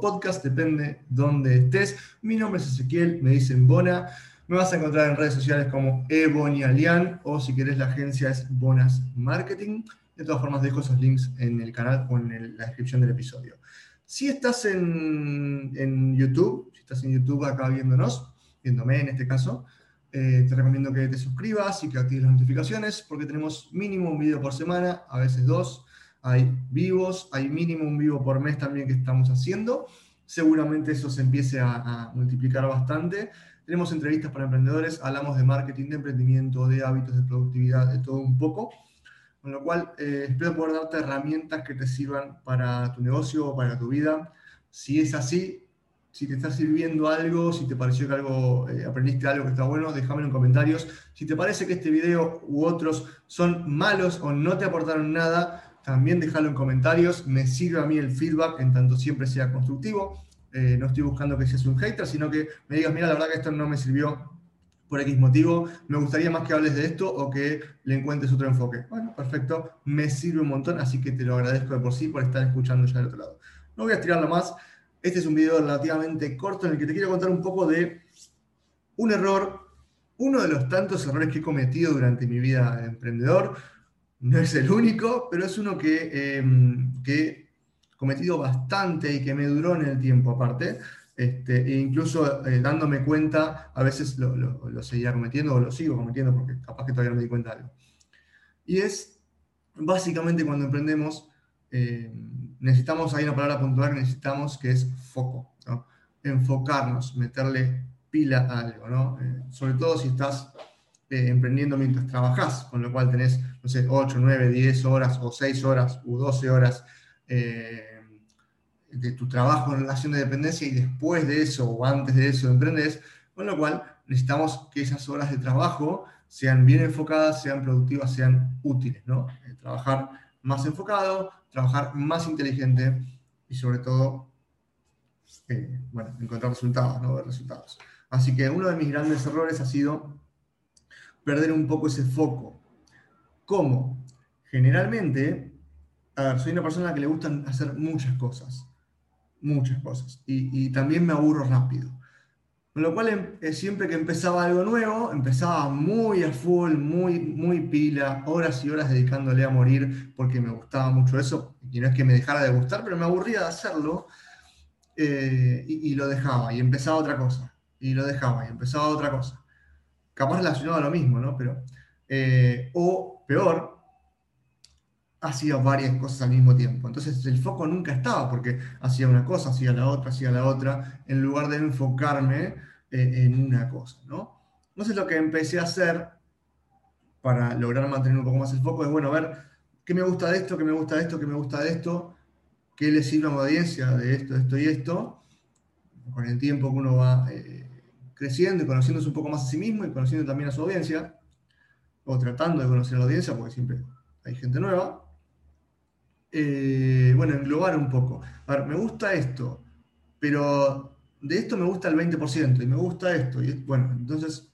podcast, depende donde estés. Mi nombre es Ezequiel, me dicen Bona. Me vas a encontrar en redes sociales como Ebonialian o si querés la agencia es Bonas Marketing. De todas formas, dejo esos links en el canal o en la descripción del episodio. Si estás en, en YouTube, si estás en YouTube acá viéndonos, viéndome en este caso, eh, te recomiendo que te suscribas y que actives las notificaciones porque tenemos mínimo un video por semana, a veces dos. Hay vivos, hay mínimo un vivo por mes también que estamos haciendo. Seguramente eso se empiece a, multiplicar bastante. Tenemos entrevistas para emprendedores, hablamos de marketing, de emprendimiento, de hábitos, de productividad, de todo un poco. Con lo cual, eh, espero poder darte herramientas que te sirvan para tu negocio o para tu vida. Si es así, si te está sirviendo algo, si te pareció que algo, eh, aprendiste algo que está bueno, déjamelo en comentarios. Si te parece que este video u otros son malos o no te aportaron nada, también déjalo en comentarios. Me sirve a mí el feedback, en tanto siempre sea constructivo. Eh, no estoy buscando que seas un hater, sino que me digas, mira, la verdad que esto no me sirvió por X motivo, me gustaría más que hables de esto o que le encuentres otro enfoque. Bueno, perfecto, me sirve un montón, así que te lo agradezco de por sí por estar escuchando ya del otro lado. No voy a estirarlo más. Este es un video relativamente corto en el que te quiero contar un poco de un error, uno de los tantos errores que he cometido durante mi vida de emprendedor. No es el único, pero es uno que, em, que he cometido bastante y que me duró en el tiempo aparte. Este, e incluso eh, dándome cuenta, a veces lo, lo, seguía cometiendo o lo sigo cometiendo porque capaz que todavía no me di cuenta de algo. Y es básicamente cuando emprendemos, em, necesitamos, hay una palabra puntual que necesitamos que es foco, enfocarnos, meterle pila a algo, ¿no? Eh, sobre todo si estás eh, emprendiendo mientras trabajas, con lo cual tenés, no sé, 8, 9, 10 horas o 6 horas u 12 horas eh, de tu trabajo en relación de dependencia y después de eso o antes de eso emprendes, con lo cual necesitamos que esas horas de trabajo sean bien enfocadas, sean productivas, sean útiles, ¿no? trabajar más enfocado, trabajar más inteligente y sobre todo, eh, bueno, encontrar resultados, no ver resultados. Así que uno de mis grandes errores ha sido perder un poco ese foco. ¿Cómo? Generalmente, soy una persona que le gustan hacer muchas cosas, muchas cosas, y, y también me aburro rápido. Con lo cual, em, eh, siempre que empezaba algo nuevo, empezaba muy a full, muy, muy pila, horas y horas dedicándole a morir porque me gustaba mucho eso. Y no es que me dejara de gustar, pero me aburría de hacerlo eh, y, lo dejaba y empezaba otra cosa. Y lo dejaba y empezaba otra cosa. Capaz relacionado a lo mismo, ¿no? Pero, eh, o peor, hacía varias cosas al mismo tiempo. Entonces el foco nunca estaba porque hacía una cosa, hacía la otra, hacía la otra, en lugar de enfocarme eh, en una cosa, ¿no? Entonces lo que empecé a hacer para lograr mantener un poco más el foco es, bueno, ver qué me gusta de esto, qué me gusta de esto, qué me gusta de esto, qué le sirve a mi audiencia de esto, esto y esto, con el tiempo que uno va eh, creciendo y conociéndose un poco más a sí mismo y conociendo también a su audiencia, o tratando de conocer a la audiencia, porque siempre hay gente nueva. Eh, bueno, englobar un poco. A ver, me gusta esto, pero de esto me gusta el 20% y me gusta esto. Y bueno, entonces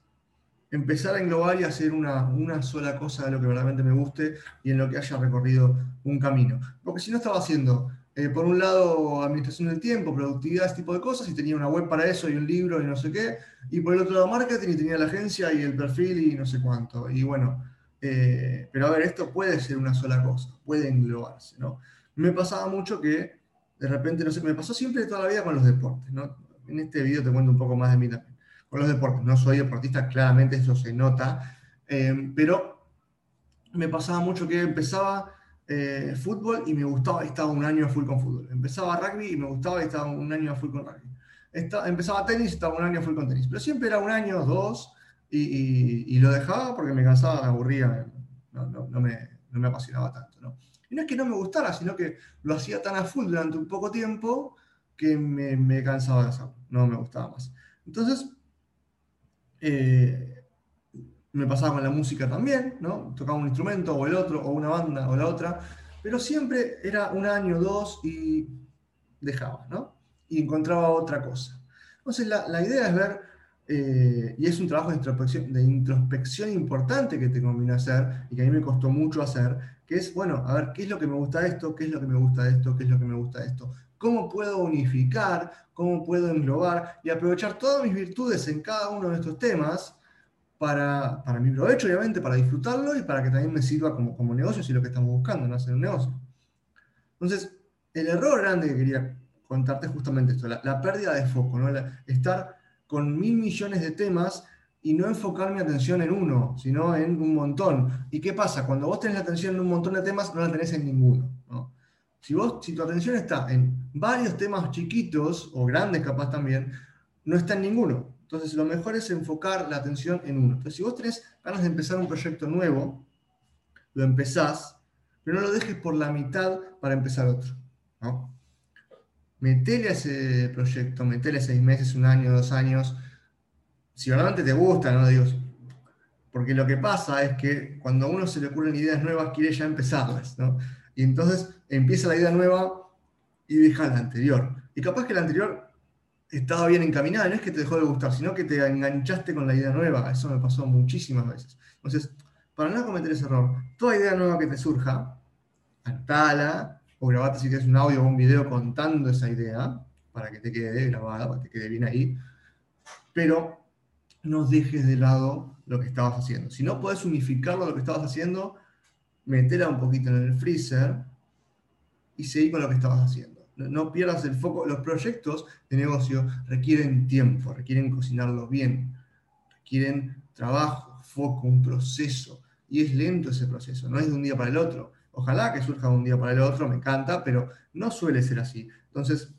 empezar a englobar y hacer una, una sola cosa de lo que verdaderamente me guste y en lo que haya recorrido un camino. Porque si no estaba haciendo, eh, por un lado, administración del tiempo, productividad, ese tipo de cosas, y tenía una web para eso y un libro y no sé qué, y por el otro lado marketing y tenía la agencia y el perfil y no sé cuánto. Y bueno, eh, pero a ver, esto puede ser una sola cosa, puede englobarse, ¿no? Me pasaba mucho que de repente, no sé, me pasó siempre toda la vida con los deportes, ¿no? en este video te cuento un poco más de mí también. Con los deportes, no soy deportista, claramente eso se nota, eh, pero me pasaba mucho que empezaba eh, fútbol y me gustaba y estaba un año a full con fútbol. Empezaba rugby y me gustaba y estaba un año a full con rugby. empezaba tenis y estaba un año full con tenis. Pero siempre era un año, dos, y, lo dejaba porque me cansaba, me aburría, no, no, me, no me apasionaba tanto. ¿no? Y no es que no me gustara, sino que lo hacía tan a full durante un poco tiempo que me, me cansaba de hacerlo, no me gustaba más. Entonces, eh, me pasaba con la música también, ¿no? Tocaba un instrumento o el otro, o una banda o la otra, pero siempre era un año, dos y dejaba, ¿no? Y encontraba otra cosa. Entonces, la, la idea es ver eh, y es un trabajo de introspección, importante que te conviene hacer y que a mí me costó mucho hacer, que es, bueno, a ver, ¿qué es lo que me gusta esto? ¿Qué es lo que me gusta esto? ¿Qué es lo que me gusta esto? ¿Cómo puedo unificar? ¿Cómo puedo englobar? Y aprovechar todas mis virtudes en cada uno de estos temas para, para mi provecho, obviamente, para disfrutarlo y para que también me sirva como, como negocio, si es lo que estamos buscando, no hacer un negocio. Entonces, el error grande que quería contarte es justamente esto, la, pérdida de foco, ¿no? estar con mil millones de temas y no enfocar mi atención en uno, sino en un montón. ¿Y qué pasa? Cuando vos tenés la atención en un montón de temas, no la tenés en ninguno. Si, vos, si tu atención está en varios temas chiquitos o grandes capaz también, no está en ninguno. Entonces, lo mejor es enfocar la atención en uno. Entonces, si vos tenés ganas de empezar un proyecto nuevo, lo empezás, pero no lo dejes por la mitad para empezar otro. ¿no? Metele a ese proyecto, metele seis meses, un año, dos años, si realmente te gusta, ¿no? Dios. Porque lo que pasa es que cuando a uno se le ocurren ideas nuevas, quiere ya empezarlas, ¿no? Y entonces empieza la idea nueva y deja la anterior. Y capaz que la anterior estaba bien encaminada, no es que te dejó de gustar, sino que te enganchaste con la idea nueva. Eso me pasó muchísimas veces. Entonces, para no cometer ese error, toda idea nueva que te surja, anotala o grabate si quieres un audio o un video contando esa idea, para que te quede grabada, para que te quede bien ahí. Pero no dejes de lado lo que estabas haciendo. Si no puedes unificarlo lo que estabas haciendo, metela un poquito en el freezer y seguir con lo que estabas haciendo no pierdas el foco. Los proyectos de negocio requieren tiempo, requieren cocinarlo bien, requieren trabajo, foco, un proceso. Y es lento ese proceso, no es de un día para el otro. Ojalá que surja de un día para el otro, me encanta, pero no suele ser así. Entonces,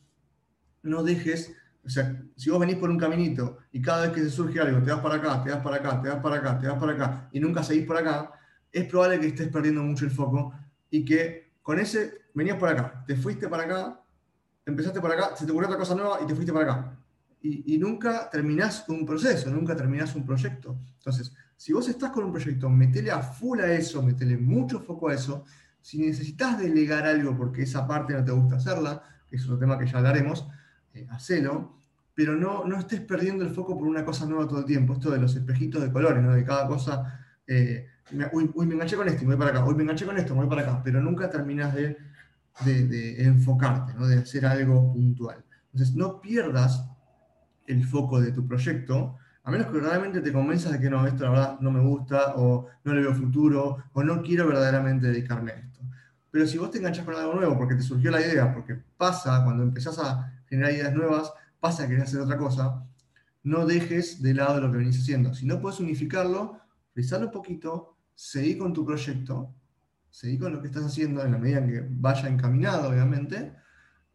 no dejes, o sea, si vos venís por un caminito y cada vez que se surge algo, te vas para acá, te vas para acá, te vas para acá, te vas para acá, y nunca seguís por acá, es probable que estés perdiendo mucho el foco y que con ese venías por acá, te fuiste para acá empezaste por acá, se te ocurrió otra cosa nueva y te fuiste para acá. Y, nunca terminás un proceso, nunca terminás un proyecto. Entonces, si vos estás con un proyecto, metele a full a eso, metele mucho foco a eso. Si necesitas delegar algo porque esa parte no te gusta hacerla, que es otro tema que ya hablaremos, eh, pero no, no estés perdiendo el foco por una cosa nueva todo el tiempo. Esto de los espejitos de colores, ¿no? de cada cosa. Eh, uy, uy, me enganché con esto me voy para acá. Uy, me enganché con esto, me voy para acá. Pero nunca terminas de de, enfocarte, ¿no? de hacer algo puntual. Entonces, no pierdas el foco de tu proyecto, a menos que realmente te convenzas de que no, esto la verdad no me gusta, o no le veo futuro, o no quiero verdaderamente dedicarme a esto. Pero si vos te enganchas con algo nuevo porque te surgió la idea, porque pasa, cuando empezás a generar ideas nuevas, pasa que querés hacer otra cosa, no dejes de lado lo que venís haciendo. Si no puedes unificarlo, frizalo un poquito, seguí con tu proyecto, seguí con lo que estás haciendo en la medida en que vaya encaminado, obviamente,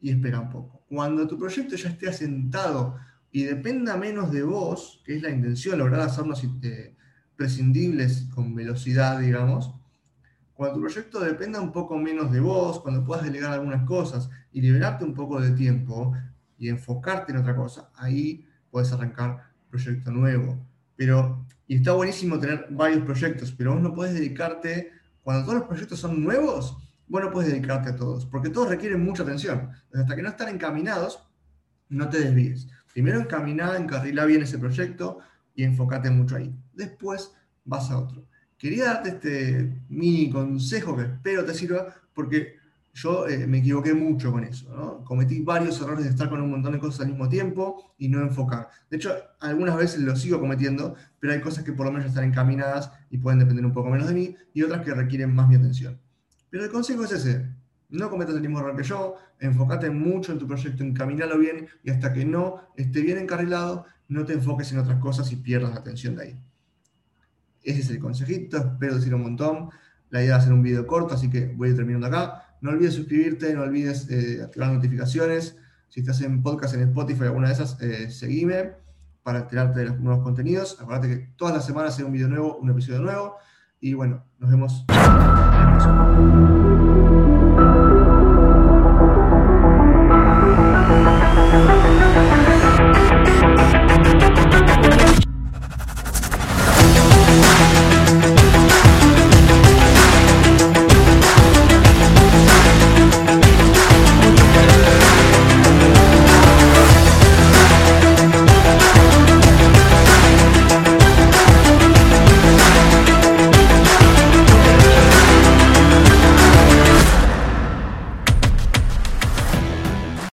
y espera un poco. Cuando tu proyecto ya esté asentado y dependa menos de vos, que es la intención, lograr hacernos eh, prescindibles con velocidad, digamos, cuando tu proyecto dependa un poco menos de vos, cuando puedas delegar algunas cosas y liberarte un poco de tiempo y enfocarte en otra cosa, ahí puedes arrancar proyecto nuevo. Pero, y está buenísimo tener varios proyectos, pero vos no puedes dedicarte cuando todos los proyectos son nuevos, bueno, puedes dedicarte a todos, porque todos requieren mucha atención. hasta que no están encaminados, no te desvíes. Primero encamina, encarrila bien ese proyecto y enfócate mucho ahí. Después vas a otro. Quería darte este mini consejo que espero te sirva, porque yo eh, me equivoqué mucho con eso. Cometí varios errores de estar con un montón de cosas al mismo tiempo y no enfocar. De hecho, algunas veces lo sigo cometiendo, pero hay cosas que por lo menos están encaminadas y pueden depender un poco menos de mí y otras que requieren más mi atención. Pero el consejo es ese. No cometas el mismo error que yo, enfócate mucho en tu proyecto, encaminalo bien y hasta que no esté bien encarrilado, no te enfoques en otras cosas y pierdas la atención de ahí. Ese es el consejito, espero decir un montón. La idea es hacer un video corto, así que voy a ir terminando acá. No olvides suscribirte, no olvides eh, activar notificaciones. Si estás en podcast en Spotify, alguna de esas, eh, seguime para enterarte de los nuevos contenidos. Acuérdate que todas las semanas hay un video nuevo, un episodio nuevo. Y bueno, nos vemos.